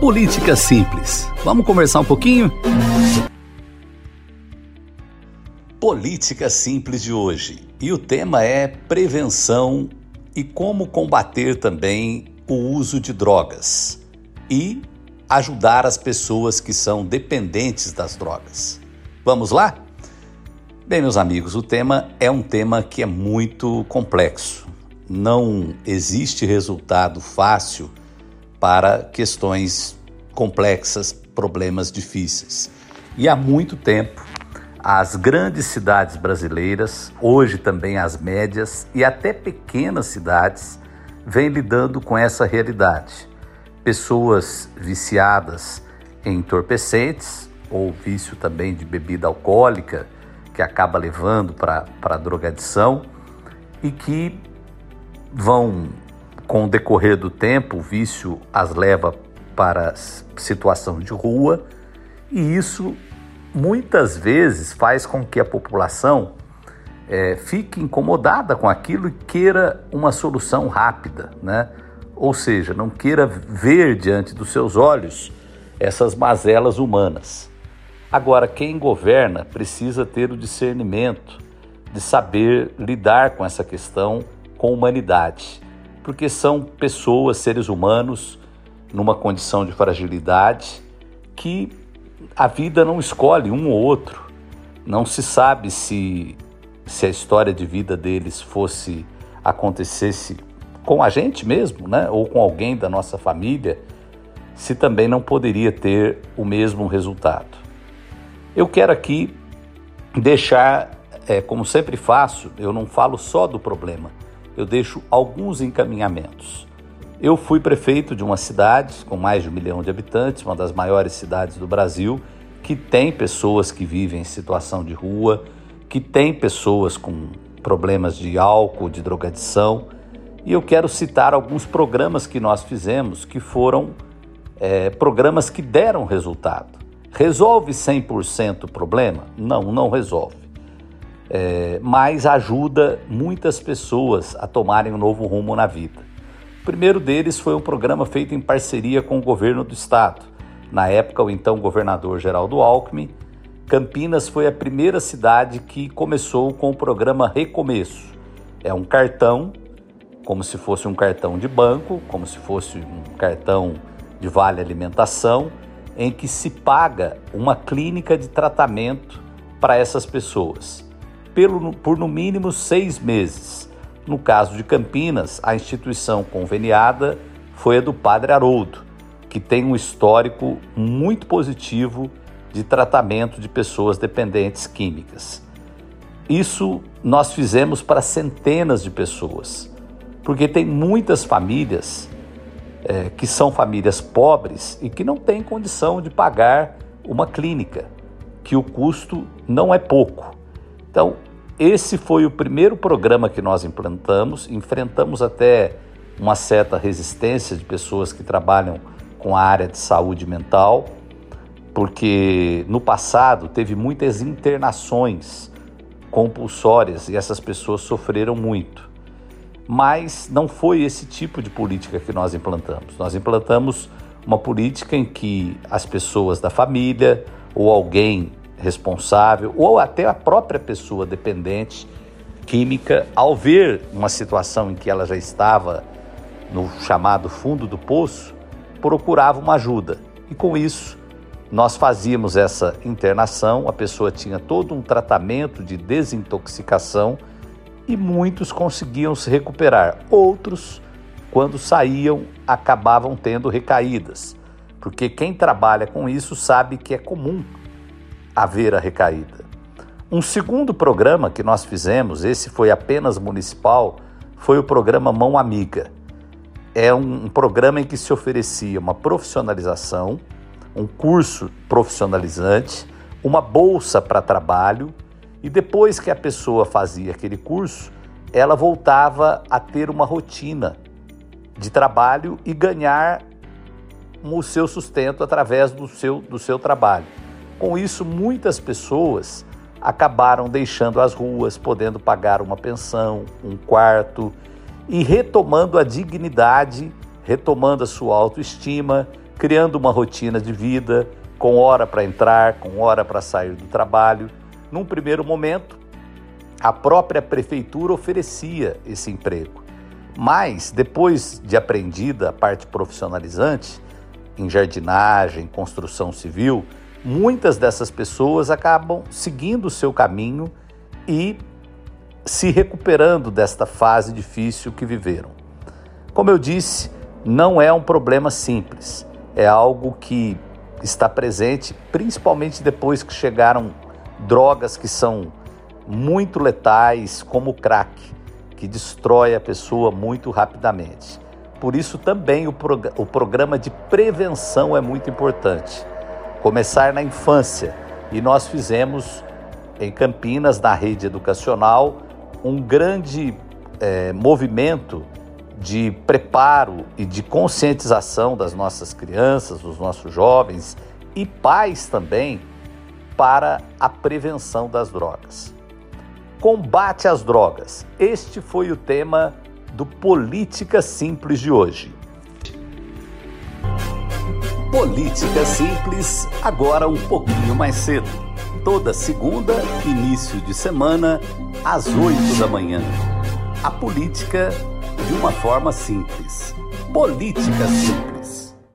Política Simples. Vamos conversar um pouquinho? Política Simples de hoje. E o tema é prevenção e como combater também o uso de drogas e ajudar as pessoas que são dependentes das drogas. Vamos lá? Bem, meus amigos, o tema é um tema que é muito complexo. Não existe resultado fácil para questões complexas, problemas difíceis. E há muito tempo, as grandes cidades brasileiras, hoje também as médias e até pequenas cidades, vêm lidando com essa realidade. Pessoas viciadas em entorpecentes ou vício também de bebida alcoólica, que acaba levando para a drogadição e que vão, com o decorrer do tempo, o vício as leva para situação de rua e isso muitas vezes faz com que a população é, fique incomodada com aquilo e queira uma solução rápida, né? Ou seja, não queira ver diante dos seus olhos essas mazelas humanas. Agora, quem governa precisa ter o discernimento de saber lidar com essa questão com humanidade, porque são pessoas, seres humanos, numa condição de fragilidade que a vida não escolhe um ou outro. Não se sabe se, se a história de vida deles fosse acontecesse com a gente mesmo, né? ou com alguém da nossa família, se também não poderia ter o mesmo resultado. Eu quero aqui deixar, é, como sempre faço, eu não falo só do problema, eu deixo alguns encaminhamentos. Eu fui prefeito de uma cidade com mais de um milhão de habitantes, uma das maiores cidades do Brasil, que tem pessoas que vivem em situação de rua, que tem pessoas com problemas de álcool, de drogadição. E eu quero citar alguns programas que nós fizemos que foram é, programas que deram resultado. Resolve 100% o problema? Não, não resolve. É, mas ajuda muitas pessoas a tomarem um novo rumo na vida. O primeiro deles foi um programa feito em parceria com o governo do estado. Na época, o então governador Geraldo Alckmin, Campinas foi a primeira cidade que começou com o programa Recomeço. É um cartão, como se fosse um cartão de banco, como se fosse um cartão de vale alimentação, em que se paga uma clínica de tratamento para essas pessoas, pelo, por no mínimo seis meses. No caso de Campinas, a instituição conveniada foi a do Padre Haroldo, que tem um histórico muito positivo de tratamento de pessoas dependentes químicas. Isso nós fizemos para centenas de pessoas, porque tem muitas famílias é, que são famílias pobres e que não têm condição de pagar uma clínica, que o custo não é pouco. Então, esse foi o primeiro programa que nós implantamos, enfrentamos até uma certa resistência de pessoas que trabalham com a área de saúde mental, porque no passado teve muitas internações compulsórias e essas pessoas sofreram muito mas não foi esse tipo de política que nós implantamos. Nós implantamos uma política em que as pessoas da família ou alguém responsável ou até a própria pessoa dependente química, ao ver uma situação em que ela já estava no chamado fundo do poço, procurava uma ajuda. E com isso, nós fazíamos essa internação, a pessoa tinha todo um tratamento de desintoxicação e muitos conseguiam se recuperar. Outros, quando saíam, acabavam tendo recaídas, porque quem trabalha com isso sabe que é comum haver a recaída. Um segundo programa que nós fizemos, esse foi apenas municipal, foi o programa Mão Amiga. É um programa em que se oferecia uma profissionalização, um curso profissionalizante, uma bolsa para trabalho e depois que a pessoa fazia aquele curso, ela voltava a ter uma rotina de trabalho e ganhar o seu sustento através do seu, do seu trabalho. Com isso, muitas pessoas acabaram deixando as ruas, podendo pagar uma pensão, um quarto e retomando a dignidade, retomando a sua autoestima, criando uma rotina de vida, com hora para entrar, com hora para sair do trabalho. Num primeiro momento, a própria prefeitura oferecia esse emprego. Mas, depois de aprendida a parte profissionalizante, em jardinagem, construção civil, muitas dessas pessoas acabam seguindo o seu caminho e se recuperando desta fase difícil que viveram. Como eu disse, não é um problema simples, é algo que está presente principalmente depois que chegaram drogas que são muito letais, como o crack, que destrói a pessoa muito rapidamente. Por isso, também o, prog o programa de prevenção é muito importante. Começar na infância. E nós fizemos em Campinas, na rede educacional, um grande é, movimento de preparo e de conscientização das nossas crianças, dos nossos jovens e pais também para a prevenção das drogas. Combate às drogas. Este foi o tema do Política Simples de hoje. Política Simples, agora um pouquinho mais cedo. Toda segunda, início de semana, às 8 da manhã. A política de uma forma simples. Política Simples.